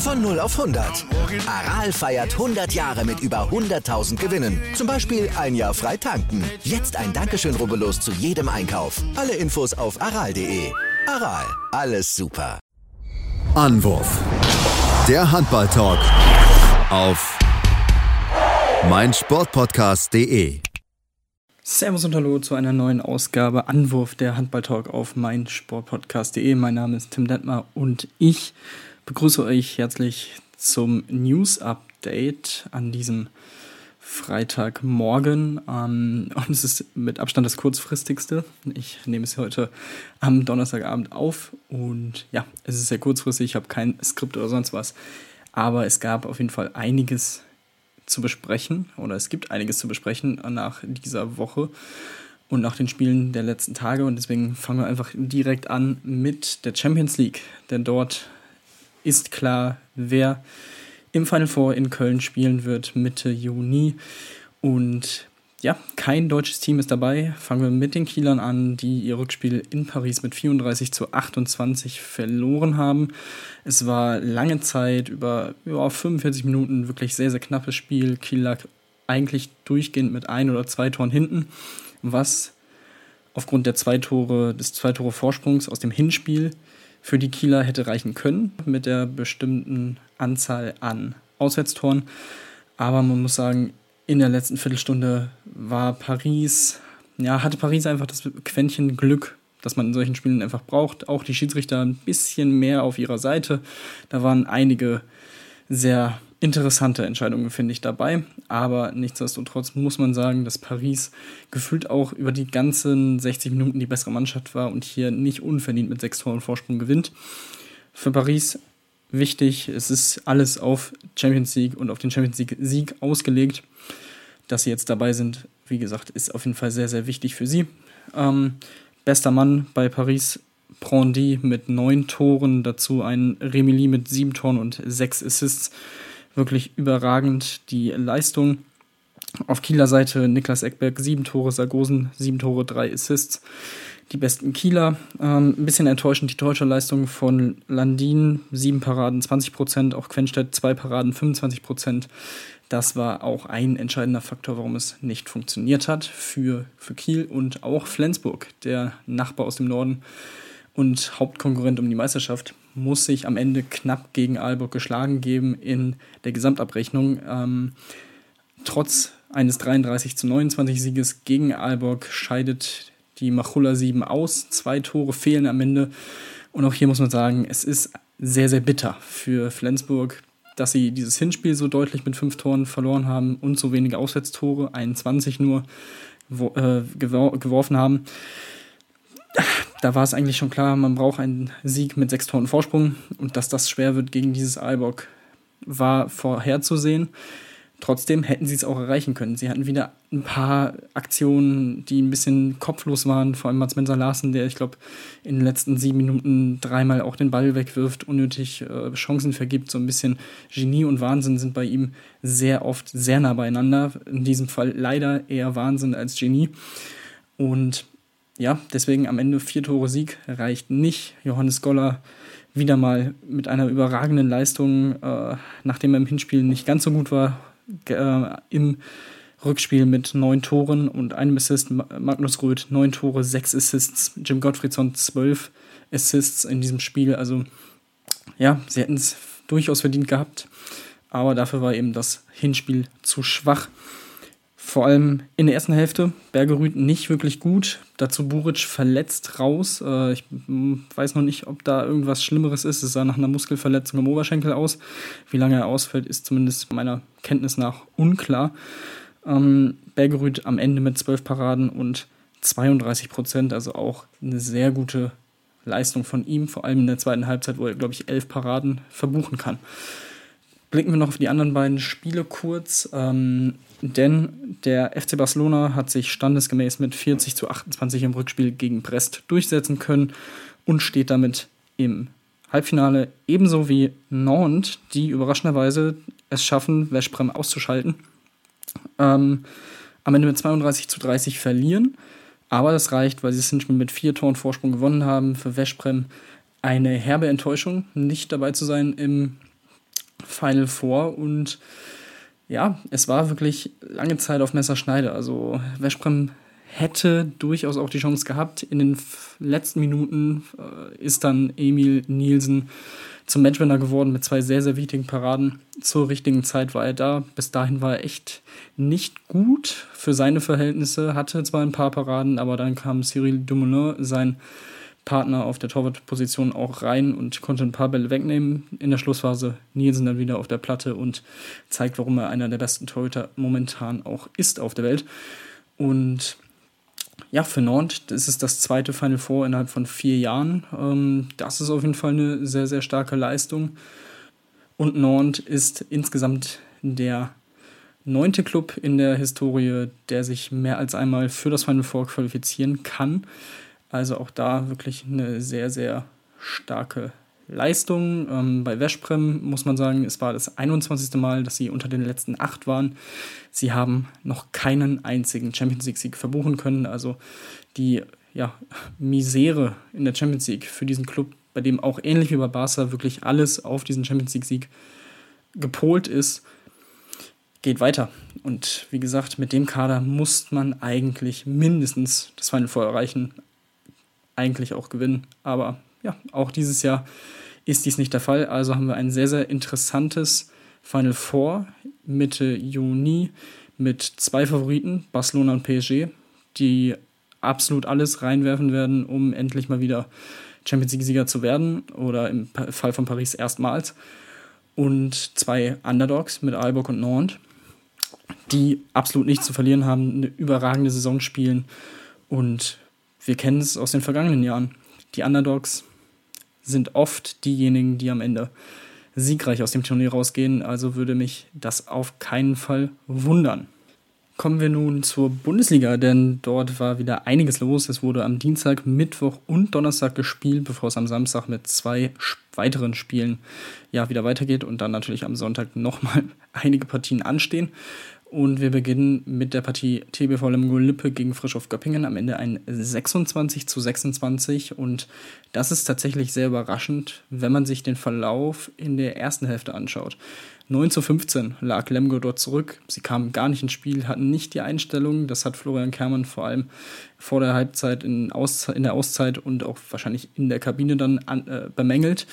Von 0 auf 100. Aral feiert 100 Jahre mit über 100.000 Gewinnen. Zum Beispiel ein Jahr frei tanken. Jetzt ein Dankeschön, rubbellos zu jedem Einkauf. Alle Infos auf aral.de. Aral, alles super. Anwurf. Der Handball-Talk auf meinsportpodcast.de. Servus und Hallo zu einer neuen Ausgabe Anwurf der Handball-Talk auf meinsportpodcast.de. Mein Name ist Tim Detmer und ich begrüße euch herzlich zum News-Update an diesem Freitagmorgen. Ähm, und es ist mit Abstand das kurzfristigste. Ich nehme es heute am Donnerstagabend auf. Und ja, es ist sehr kurzfristig. Ich habe kein Skript oder sonst was. Aber es gab auf jeden Fall einiges zu besprechen. Oder es gibt einiges zu besprechen nach dieser Woche und nach den Spielen der letzten Tage. Und deswegen fangen wir einfach direkt an mit der Champions League. Denn dort ist klar, wer im Final Four in Köln spielen wird Mitte Juni. Und ja, kein deutsches Team ist dabei. Fangen wir mit den Kielern an, die ihr Rückspiel in Paris mit 34 zu 28 verloren haben. Es war lange Zeit, über ja, 45 Minuten, wirklich sehr, sehr knappes Spiel. Kiel lag eigentlich durchgehend mit ein oder zwei Toren hinten, was aufgrund der zwei Tore, des zwei Tore Vorsprungs aus dem Hinspiel für die Kieler hätte reichen können mit der bestimmten Anzahl an Auswärtstoren. Aber man muss sagen, in der letzten Viertelstunde war Paris, ja, hatte Paris einfach das Quäntchen Glück, das man in solchen Spielen einfach braucht. Auch die Schiedsrichter ein bisschen mehr auf ihrer Seite. Da waren einige sehr interessante Entscheidungen, finde ich, dabei. Aber nichtsdestotrotz muss man sagen, dass Paris gefühlt auch über die ganzen 60 Minuten die bessere Mannschaft war und hier nicht unverdient mit sechs Toren Vorsprung gewinnt. Für Paris wichtig, es ist alles auf Champions League und auf den Champions League Sieg ausgelegt. Dass sie jetzt dabei sind, wie gesagt, ist auf jeden Fall sehr, sehr wichtig für sie. Ähm, bester Mann bei Paris Prondy mit neun Toren, dazu ein Remili mit sieben Toren und sechs Assists wirklich überragend die Leistung. Auf Kieler Seite Niklas Eckberg, sieben Tore, Sargosen, sieben Tore, drei Assists. Die besten Kieler. Ähm, ein bisschen enttäuschend die deutsche Leistung von Landin, sieben Paraden, 20 Prozent. Auch Quenstedt, zwei Paraden, 25 Prozent. Das war auch ein entscheidender Faktor, warum es nicht funktioniert hat für, für Kiel und auch Flensburg, der Nachbar aus dem Norden und Hauptkonkurrent um die Meisterschaft, muss sich am Ende knapp gegen Aalborg geschlagen geben in der Gesamtabrechnung. Ähm, trotz eines 33 zu 29 Sieges gegen Aalborg scheidet die Machulla 7 aus. Zwei Tore fehlen am Ende. Und auch hier muss man sagen, es ist sehr, sehr bitter für Flensburg, dass sie dieses Hinspiel so deutlich mit fünf Toren verloren haben und so wenige Auswärtstore, 21 nur, äh, geworfen haben da war es eigentlich schon klar, man braucht einen Sieg mit sechs Toren Vorsprung und dass das schwer wird gegen dieses Aalborg war vorherzusehen. Trotzdem hätten sie es auch erreichen können. Sie hatten wieder ein paar Aktionen, die ein bisschen kopflos waren, vor allem Mats Mensa Larsen, der, ich glaube, in den letzten sieben Minuten dreimal auch den Ball wegwirft, unnötig äh, Chancen vergibt. So ein bisschen Genie und Wahnsinn sind bei ihm sehr oft sehr nah beieinander. In diesem Fall leider eher Wahnsinn als Genie. Und ja, deswegen am Ende vier Tore Sieg reicht nicht. Johannes Goller wieder mal mit einer überragenden Leistung, äh, nachdem er im Hinspiel nicht ganz so gut war, äh, im Rückspiel mit neun Toren und einem Assist. Magnus Röth neun Tore, sechs Assists. Jim Gottfriedson zwölf Assists in diesem Spiel. Also ja, sie hätten es durchaus verdient gehabt, aber dafür war eben das Hinspiel zu schwach. Vor allem in der ersten Hälfte. Bergerüth nicht wirklich gut. Dazu Buric verletzt raus. Äh, ich weiß noch nicht, ob da irgendwas Schlimmeres ist. Es sah nach einer Muskelverletzung im Oberschenkel aus. Wie lange er ausfällt, ist zumindest meiner Kenntnis nach unklar. Ähm, Bergerüth am Ende mit 12 Paraden und 32 Prozent. Also auch eine sehr gute Leistung von ihm. Vor allem in der zweiten Halbzeit, wo er, glaube ich, 11 Paraden verbuchen kann. Blicken wir noch auf die anderen beiden Spiele kurz. Ähm, denn der FC Barcelona hat sich standesgemäß mit 40 zu 28 im Rückspiel gegen Brest durchsetzen können und steht damit im Halbfinale, ebenso wie Nantes, die überraschenderweise es schaffen, Veszprem auszuschalten. Ähm, am Ende mit 32 zu 30 verlieren. Aber das reicht, weil sie das Hinspiel mit vier Toren Vorsprung gewonnen haben. Für Veszprem eine herbe Enttäuschung, nicht dabei zu sein im Final Four. Und ja, es war wirklich lange Zeit auf Messerschneide. Also Veszprem hätte durchaus auch die Chance gehabt. In den letzten Minuten äh, ist dann Emil Nielsen zum Matchwinner geworden mit zwei sehr, sehr wichtigen Paraden. Zur richtigen Zeit war er da. Bis dahin war er echt nicht gut für seine Verhältnisse, hatte zwar ein paar Paraden, aber dann kam Cyril Dumoulin, sein Partner auf der Torwartposition, auch rein und konnte ein paar Bälle wegnehmen. In der Schlussphase Nielsen dann wieder auf der Platte und zeigt, warum er einer der besten Torhüter momentan auch ist auf der Welt. Und ja, für das ist das zweite Final Four innerhalb von vier Jahren. Ähm, das ist auf jeden Fall eine sehr, sehr starke Leistung. Und Nantes ist insgesamt der neunte Club in der Historie, der sich mehr als einmal für das Final Four qualifizieren kann. Also auch da wirklich eine sehr, sehr starke Leistung. Ähm, bei Veszprem muss man sagen, es war das 21. Mal, dass sie unter den letzten acht waren. Sie haben noch keinen einzigen Champions League-Sieg verbuchen können. Also die ja, Misere in der Champions League für diesen Club, bei dem auch ähnlich wie bei Barca wirklich alles auf diesen Champions League-Sieg gepolt ist, geht weiter. Und wie gesagt, mit dem Kader muss man eigentlich mindestens das Final Four erreichen, eigentlich auch gewinnen. Aber ja, auch dieses Jahr ist dies nicht der Fall. Also haben wir ein sehr, sehr interessantes Final Four Mitte Juni mit zwei Favoriten, Barcelona und PSG, die absolut alles reinwerfen werden, um endlich mal wieder Champions League-Sieger zu werden oder im Fall von Paris erstmals. Und zwei Underdogs mit Aalborg und Nantes, die absolut nichts zu verlieren haben, eine überragende Saison spielen. Und wir kennen es aus den vergangenen Jahren. Die Underdogs sind oft diejenigen, die am Ende siegreich aus dem Turnier rausgehen. Also würde mich das auf keinen Fall wundern. Kommen wir nun zur Bundesliga, denn dort war wieder einiges los. Es wurde am Dienstag, Mittwoch und Donnerstag gespielt, bevor es am Samstag mit zwei weiteren Spielen ja wieder weitergeht und dann natürlich am Sonntag nochmal einige Partien anstehen. Und wir beginnen mit der Partie TBV Lemgo Lippe gegen Frischhoff Göppingen. Am Ende ein 26 zu 26. Und das ist tatsächlich sehr überraschend, wenn man sich den Verlauf in der ersten Hälfte anschaut. 9 zu 15 lag Lemgo dort zurück. Sie kamen gar nicht ins Spiel, hatten nicht die Einstellung. Das hat Florian Kermann vor allem vor der Halbzeit in, Auszeit, in der Auszeit und auch wahrscheinlich in der Kabine dann an, äh, bemängelt.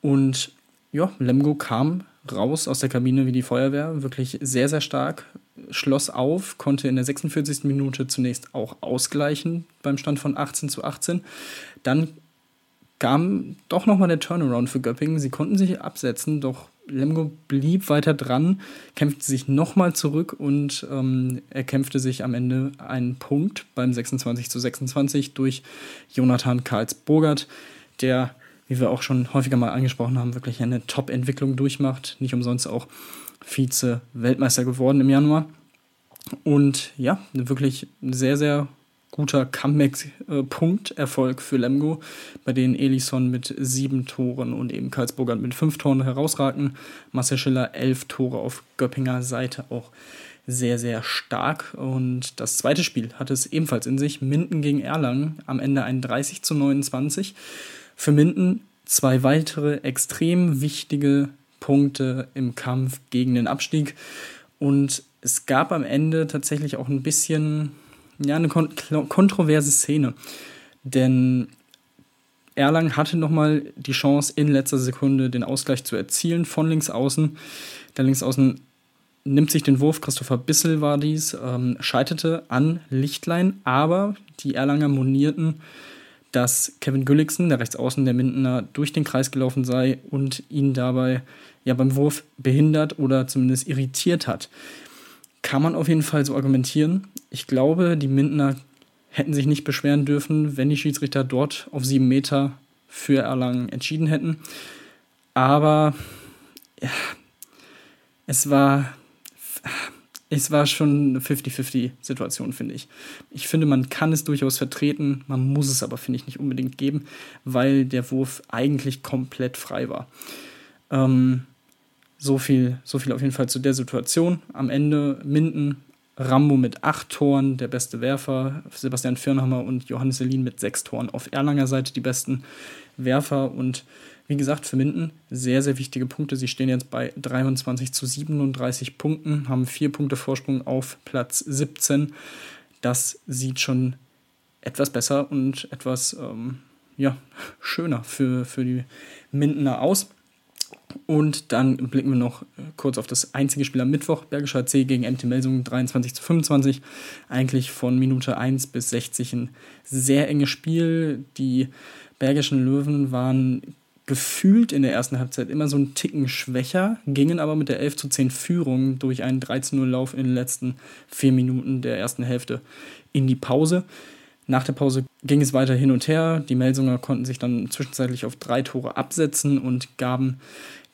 Und ja, Lemgo kam raus aus der Kabine wie die Feuerwehr, wirklich sehr, sehr stark, schloss auf, konnte in der 46. Minute zunächst auch ausgleichen beim Stand von 18 zu 18. Dann kam doch nochmal der Turnaround für Göppingen. Sie konnten sich absetzen, doch Lemgo blieb weiter dran, kämpfte sich nochmal zurück und ähm, erkämpfte sich am Ende einen Punkt beim 26 zu 26 durch Jonathan Karls-Burgert, der wie wir auch schon häufiger mal angesprochen haben, wirklich eine Top-Entwicklung durchmacht. Nicht umsonst auch Vize-Weltmeister geworden im Januar. Und ja, wirklich sehr, sehr guter Comeback-Punkt-Erfolg für Lemgo, bei denen Elison mit sieben Toren und eben Karlsburger mit fünf Toren herausragten. Marcel Schiller elf Tore auf Göppinger Seite auch sehr, sehr stark. Und das zweite Spiel hatte es ebenfalls in sich. Minden gegen Erlangen am Ende ein 30 zu 29. Für Minden zwei weitere extrem wichtige Punkte im Kampf gegen den Abstieg. Und es gab am Ende tatsächlich auch ein bisschen ja, eine kon kontroverse Szene. Denn Erlangen hatte nochmal die Chance, in letzter Sekunde den Ausgleich zu erzielen von links außen. Der links außen nimmt sich den Wurf, Christopher Bissel war dies, ähm, scheiterte an Lichtlein, aber die Erlanger monierten dass Kevin Gülliksen, der Rechtsaußen der Mindener, durch den Kreis gelaufen sei und ihn dabei ja beim Wurf behindert oder zumindest irritiert hat. Kann man auf jeden Fall so argumentieren. Ich glaube, die Mindener hätten sich nicht beschweren dürfen, wenn die Schiedsrichter dort auf sieben Meter für Erlangen entschieden hätten. Aber ja, es war, es war schon eine 50-50-Situation, finde ich. Ich finde, man kann es durchaus vertreten, man muss es aber, finde ich, nicht unbedingt geben, weil der Wurf eigentlich komplett frei war. Ähm, so viel, so viel auf jeden Fall zu der Situation. Am Ende Minden, Rambo mit acht Toren, der beste Werfer, Sebastian Firnhammer und Johannes Selin mit sechs Toren. Auf Erlanger Seite die besten Werfer und wie gesagt, für Minden sehr, sehr wichtige Punkte. Sie stehen jetzt bei 23 zu 37 Punkten, haben vier Punkte Vorsprung auf Platz 17. Das sieht schon etwas besser und etwas ähm, ja, schöner für, für die Mindener aus. Und dann blicken wir noch äh, kurz auf das einzige Spiel am Mittwoch. Bergischer C gegen MT Melsungen 23 zu 25. Eigentlich von Minute 1 bis 60 ein sehr enges Spiel. Die Bergischen Löwen waren gefühlt in der ersten Halbzeit immer so einen Ticken schwächer, gingen aber mit der 11 zu 10 Führung durch einen 13-0-Lauf in den letzten vier Minuten der ersten Hälfte in die Pause. Nach der Pause ging es weiter hin und her. Die Melsunger konnten sich dann zwischenzeitlich auf drei Tore absetzen und gaben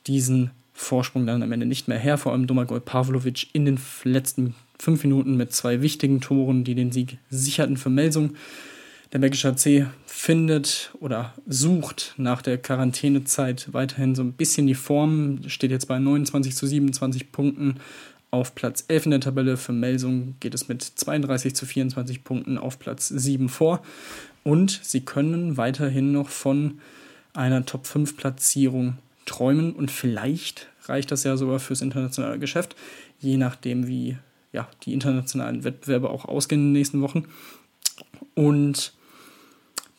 diesen Vorsprung dann am Ende nicht mehr her. Vor allem Domagoj Pavlovic in den letzten fünf Minuten mit zwei wichtigen Toren, die den Sieg sicherten für Melsung. Der Belgische C findet oder sucht nach der Quarantänezeit weiterhin so ein bisschen die Form, steht jetzt bei 29 zu 27 Punkten auf Platz 11 in der Tabelle. Für Melsung geht es mit 32 zu 24 Punkten auf Platz 7 vor. Und sie können weiterhin noch von einer Top 5 Platzierung träumen und vielleicht reicht das ja sogar fürs internationale Geschäft, je nachdem, wie ja, die internationalen Wettbewerbe auch ausgehen in den nächsten Wochen. Und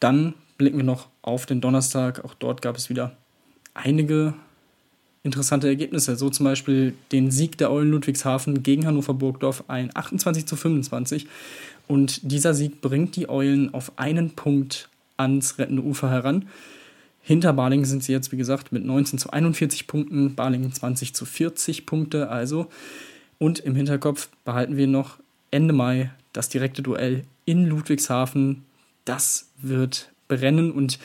dann blicken wir noch auf den Donnerstag. Auch dort gab es wieder einige interessante Ergebnisse. So zum Beispiel den Sieg der Eulen Ludwigshafen gegen Hannover Burgdorf, ein 28 zu 25. Und dieser Sieg bringt die Eulen auf einen Punkt ans rettende Ufer heran. Hinter Balingen sind sie jetzt, wie gesagt, mit 19 zu 41 Punkten, Balingen 20 zu 40 Punkte also. Und im Hinterkopf behalten wir noch Ende Mai das direkte Duell in Ludwigshafen das wird brennen und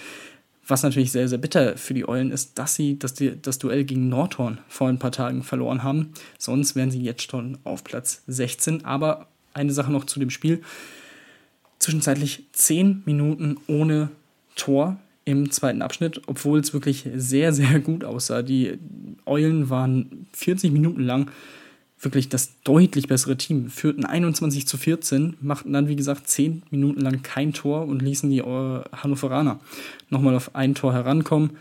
was natürlich sehr, sehr bitter für die Eulen ist, dass sie das, das Duell gegen Nordhorn vor ein paar Tagen verloren haben. Sonst wären sie jetzt schon auf Platz 16. Aber eine Sache noch zu dem Spiel. Zwischenzeitlich 10 Minuten ohne Tor im zweiten Abschnitt, obwohl es wirklich sehr, sehr gut aussah. Die Eulen waren 40 Minuten lang wirklich das deutlich bessere Team. Führten 21 zu 14, machten dann, wie gesagt, 10 Minuten lang kein Tor und ließen die äh, Hannoveraner nochmal auf ein Tor herankommen,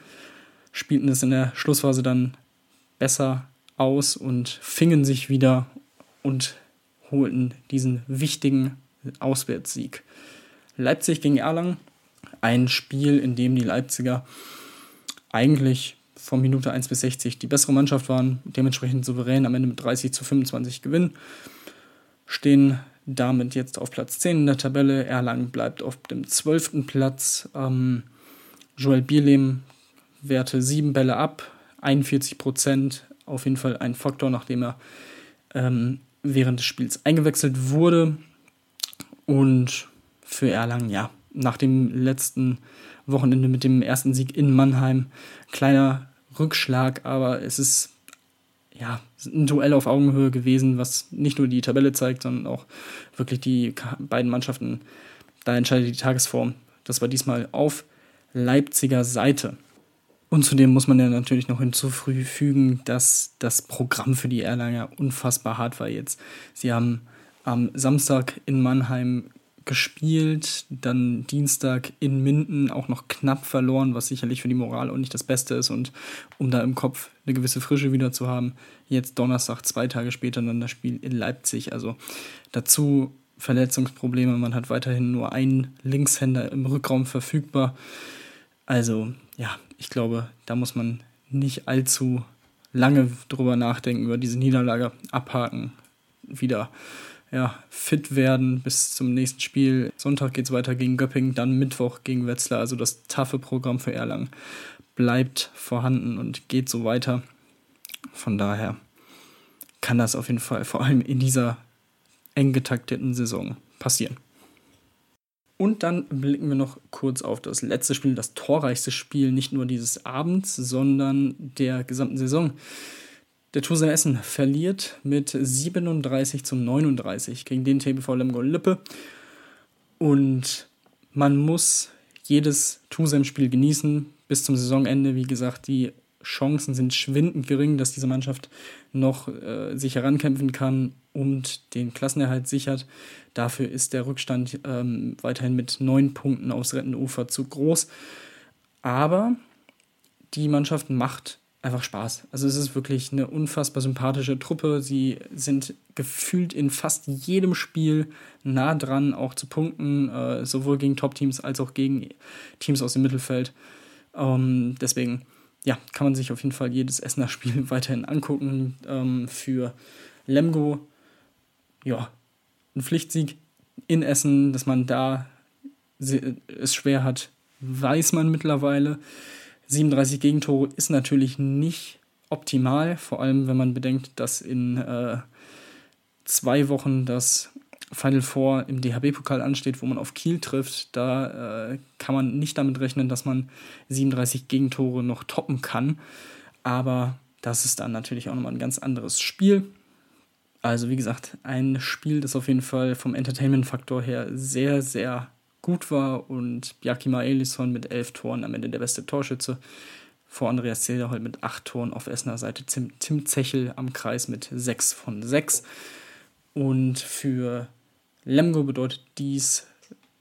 spielten es in der Schlussphase dann besser aus und fingen sich wieder und holten diesen wichtigen Auswärtssieg. Leipzig gegen Erlangen, ein Spiel, in dem die Leipziger eigentlich von Minute 1 bis 60 die bessere Mannschaft waren, dementsprechend souverän am Ende mit 30 zu 25 gewinnen, stehen damit jetzt auf Platz 10 in der Tabelle. Erlangen bleibt auf dem 12. Platz. Ähm, Joel Bierlehm werte 7 Bälle ab, 41 Prozent. Auf jeden Fall ein Faktor, nachdem er ähm, während des Spiels eingewechselt wurde. Und für Erlangen, ja, nach dem letzten Wochenende mit dem ersten Sieg in Mannheim, kleiner Rückschlag, aber es ist ja ein Duell auf Augenhöhe gewesen, was nicht nur die Tabelle zeigt, sondern auch wirklich die beiden Mannschaften. Da entscheidet die Tagesform. Das war diesmal auf Leipziger Seite. Und zudem muss man ja natürlich noch hinzufügen, dass das Programm für die Erlanger unfassbar hart war jetzt. Sie haben am Samstag in Mannheim gespielt, dann Dienstag in Minden auch noch knapp verloren, was sicherlich für die Moral auch nicht das Beste ist und um da im Kopf eine gewisse Frische wieder zu haben, jetzt Donnerstag, zwei Tage später dann das Spiel in Leipzig. Also dazu Verletzungsprobleme, man hat weiterhin nur einen Linkshänder im Rückraum verfügbar. Also ja, ich glaube, da muss man nicht allzu lange drüber nachdenken, über diese Niederlage abhaken, wieder ja, fit werden bis zum nächsten Spiel. Sonntag geht es weiter gegen Göppingen, dann Mittwoch gegen Wetzlar. Also das taffe Programm für Erlangen bleibt vorhanden und geht so weiter. Von daher kann das auf jeden Fall vor allem in dieser eng getakteten Saison passieren. Und dann blicken wir noch kurz auf das letzte Spiel, das torreichste Spiel nicht nur dieses Abends, sondern der gesamten Saison. Der Tusa Essen verliert mit 37 zu 39 gegen den TBV Lemgo Lippe. Und man muss jedes Tusem-Spiel genießen bis zum Saisonende. Wie gesagt, die Chancen sind schwindend gering, dass diese Mannschaft noch äh, sich herankämpfen kann und den Klassenerhalt sichert. Dafür ist der Rückstand ähm, weiterhin mit neun Punkten aufs Rettenufer zu groß. Aber die Mannschaft macht einfach Spaß. Also es ist wirklich eine unfassbar sympathische Truppe. Sie sind gefühlt in fast jedem Spiel nah dran, auch zu punkten, äh, sowohl gegen Top-Teams als auch gegen Teams aus dem Mittelfeld. Ähm, deswegen, ja, kann man sich auf jeden Fall jedes Essener Spiel weiterhin angucken. Ähm, für Lemgo, ja, ein Pflichtsieg in Essen, dass man da es schwer hat, weiß man mittlerweile. 37 Gegentore ist natürlich nicht optimal, vor allem wenn man bedenkt, dass in äh, zwei Wochen das Final Four im DHB-Pokal ansteht, wo man auf Kiel trifft. Da äh, kann man nicht damit rechnen, dass man 37 Gegentore noch toppen kann. Aber das ist dann natürlich auch nochmal ein ganz anderes Spiel. Also wie gesagt, ein Spiel, das auf jeden Fall vom Entertainment-Faktor her sehr, sehr gut war und Jakima Elisson mit elf Toren am Ende der beste Torschütze. Vor Andreas Zederholt mit acht Toren auf Essener Seite. Tim, Tim Zechel am Kreis mit sechs von sechs. Und für Lemgo bedeutet dies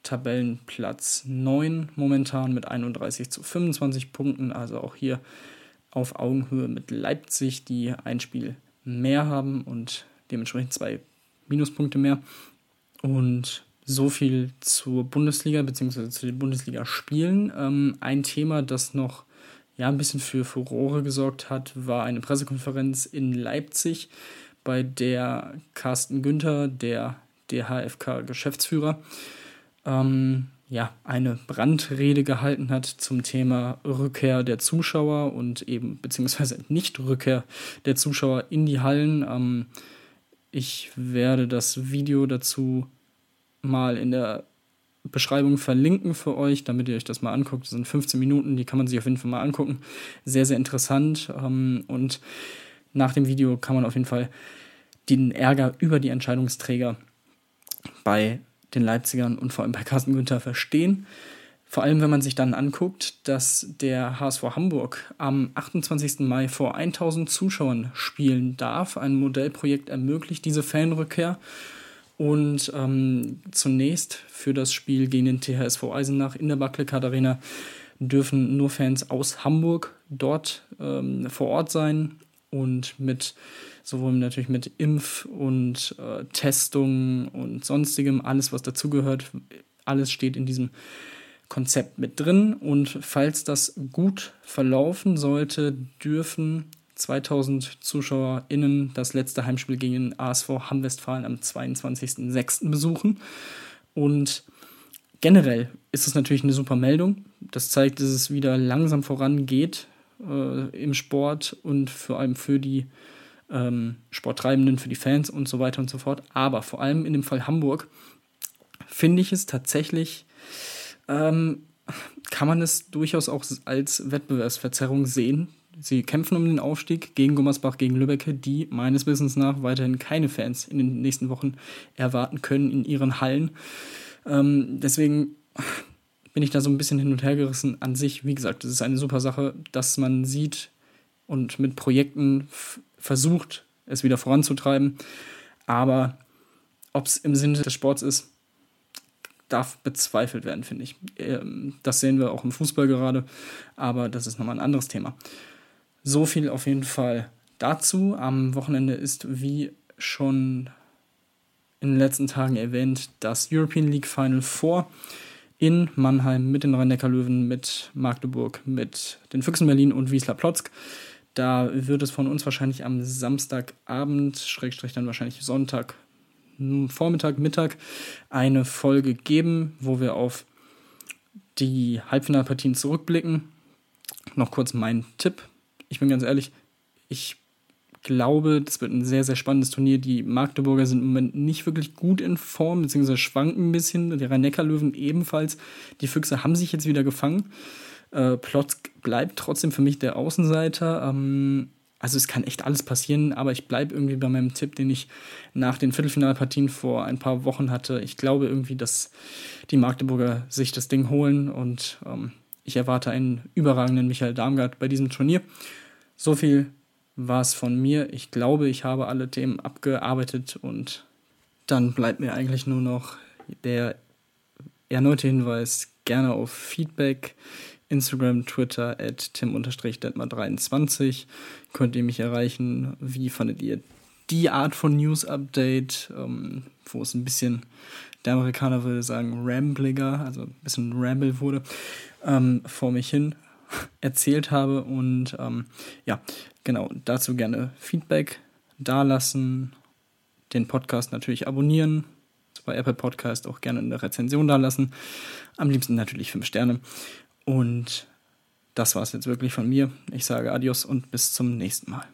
Tabellenplatz 9 momentan mit 31 zu 25 Punkten. Also auch hier auf Augenhöhe mit Leipzig, die ein Spiel mehr haben und dementsprechend zwei Minuspunkte mehr. Und so viel zur Bundesliga bzw. zu den Bundesligaspielen. Ähm, ein Thema, das noch ja, ein bisschen für Furore gesorgt hat, war eine Pressekonferenz in Leipzig, bei der Carsten Günther, der DHFK-Geschäftsführer, ähm, ja, eine Brandrede gehalten hat zum Thema Rückkehr der Zuschauer und eben beziehungsweise Nicht-Rückkehr der Zuschauer in die Hallen. Ähm, ich werde das Video dazu mal in der Beschreibung verlinken für euch, damit ihr euch das mal anguckt. Das sind 15 Minuten, die kann man sich auf jeden Fall mal angucken. Sehr, sehr interessant. Ähm, und nach dem Video kann man auf jeden Fall den Ärger über die Entscheidungsträger bei den Leipzigern und vor allem bei Carsten Günther verstehen. Vor allem, wenn man sich dann anguckt, dass der HSV Hamburg am 28. Mai vor 1000 Zuschauern spielen darf. Ein Modellprojekt ermöglicht diese Fanrückkehr. Und ähm, zunächst für das Spiel gegen den THSV Eisenach in der Barclaycard Arena dürfen nur Fans aus Hamburg dort ähm, vor Ort sein und mit sowohl natürlich mit Impf- und äh, Testung und sonstigem, alles was dazugehört, alles steht in diesem Konzept mit drin. Und falls das gut verlaufen sollte, dürfen 2000 ZuschauerInnen das letzte Heimspiel gegen den ASV Hamm-Westfalen am 22.06. besuchen. Und generell ist es natürlich eine super Meldung. Das zeigt, dass es wieder langsam vorangeht äh, im Sport und vor allem für die ähm, Sporttreibenden, für die Fans und so weiter und so fort. Aber vor allem in dem Fall Hamburg finde ich es tatsächlich, ähm, kann man es durchaus auch als Wettbewerbsverzerrung sehen, Sie kämpfen um den Aufstieg gegen Gummersbach, gegen Lübbecke, die meines Wissens nach weiterhin keine Fans in den nächsten Wochen erwarten können in ihren Hallen. Ähm, deswegen bin ich da so ein bisschen hin und her gerissen. An sich, wie gesagt, es ist eine super Sache, dass man sieht und mit Projekten versucht, es wieder voranzutreiben. Aber ob es im Sinne des Sports ist, darf bezweifelt werden, finde ich. Ähm, das sehen wir auch im Fußball gerade, aber das ist nochmal ein anderes Thema. So viel auf jeden Fall dazu. Am Wochenende ist, wie schon in den letzten Tagen erwähnt, das European League Final Four in Mannheim mit den Rhein-Neckar-Löwen, mit Magdeburg, mit den Füchsen Berlin und Wiesla Plotzk. Da wird es von uns wahrscheinlich am Samstagabend, Schrägstrich dann wahrscheinlich Sonntag, Vormittag, Mittag, eine Folge geben, wo wir auf die Halbfinalpartien zurückblicken. Noch kurz mein Tipp ich bin ganz ehrlich, ich glaube, das wird ein sehr, sehr spannendes Turnier. Die Magdeburger sind im Moment nicht wirklich gut in Form, beziehungsweise schwanken ein bisschen. Die Rhein-Neckar-Löwen ebenfalls. Die Füchse haben sich jetzt wieder gefangen. Äh, Plotz bleibt trotzdem für mich der Außenseiter. Ähm, also es kann echt alles passieren, aber ich bleibe irgendwie bei meinem Tipp, den ich nach den Viertelfinalpartien vor ein paar Wochen hatte. Ich glaube irgendwie, dass die Magdeburger sich das Ding holen und ähm, ich erwarte einen überragenden Michael Darmgard bei diesem Turnier. So viel war es von mir. Ich glaube, ich habe alle Themen abgearbeitet und dann bleibt mir eigentlich nur noch der erneute Hinweis, gerne auf Feedback. Instagram, Twitter, at tim-detmar23 könnt ihr mich erreichen. Wie fandet ihr die Art von News-Update, ähm, wo es ein bisschen, der Amerikaner würde sagen, rambliger, also ein bisschen ramble wurde, ähm, vor mich hin erzählt habe. Und ähm, ja, genau, dazu gerne Feedback dalassen, den Podcast natürlich abonnieren, bei Apple Podcast auch gerne eine Rezension dalassen. Am liebsten natürlich fünf Sterne. Und das war es jetzt wirklich von mir. Ich sage Adios und bis zum nächsten Mal.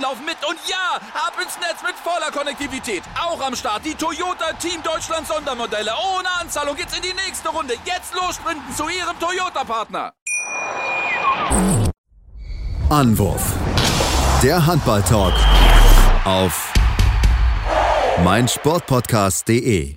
laufen mit. Und ja, ab ins Netz mit voller Konnektivität. Auch am Start die Toyota Team Deutschland Sondermodelle. Ohne Anzahlung geht's in die nächste Runde. Jetzt los sprinten zu ihrem Toyota-Partner. Anwurf. Der Handball-Talk auf meinsportpodcast.de.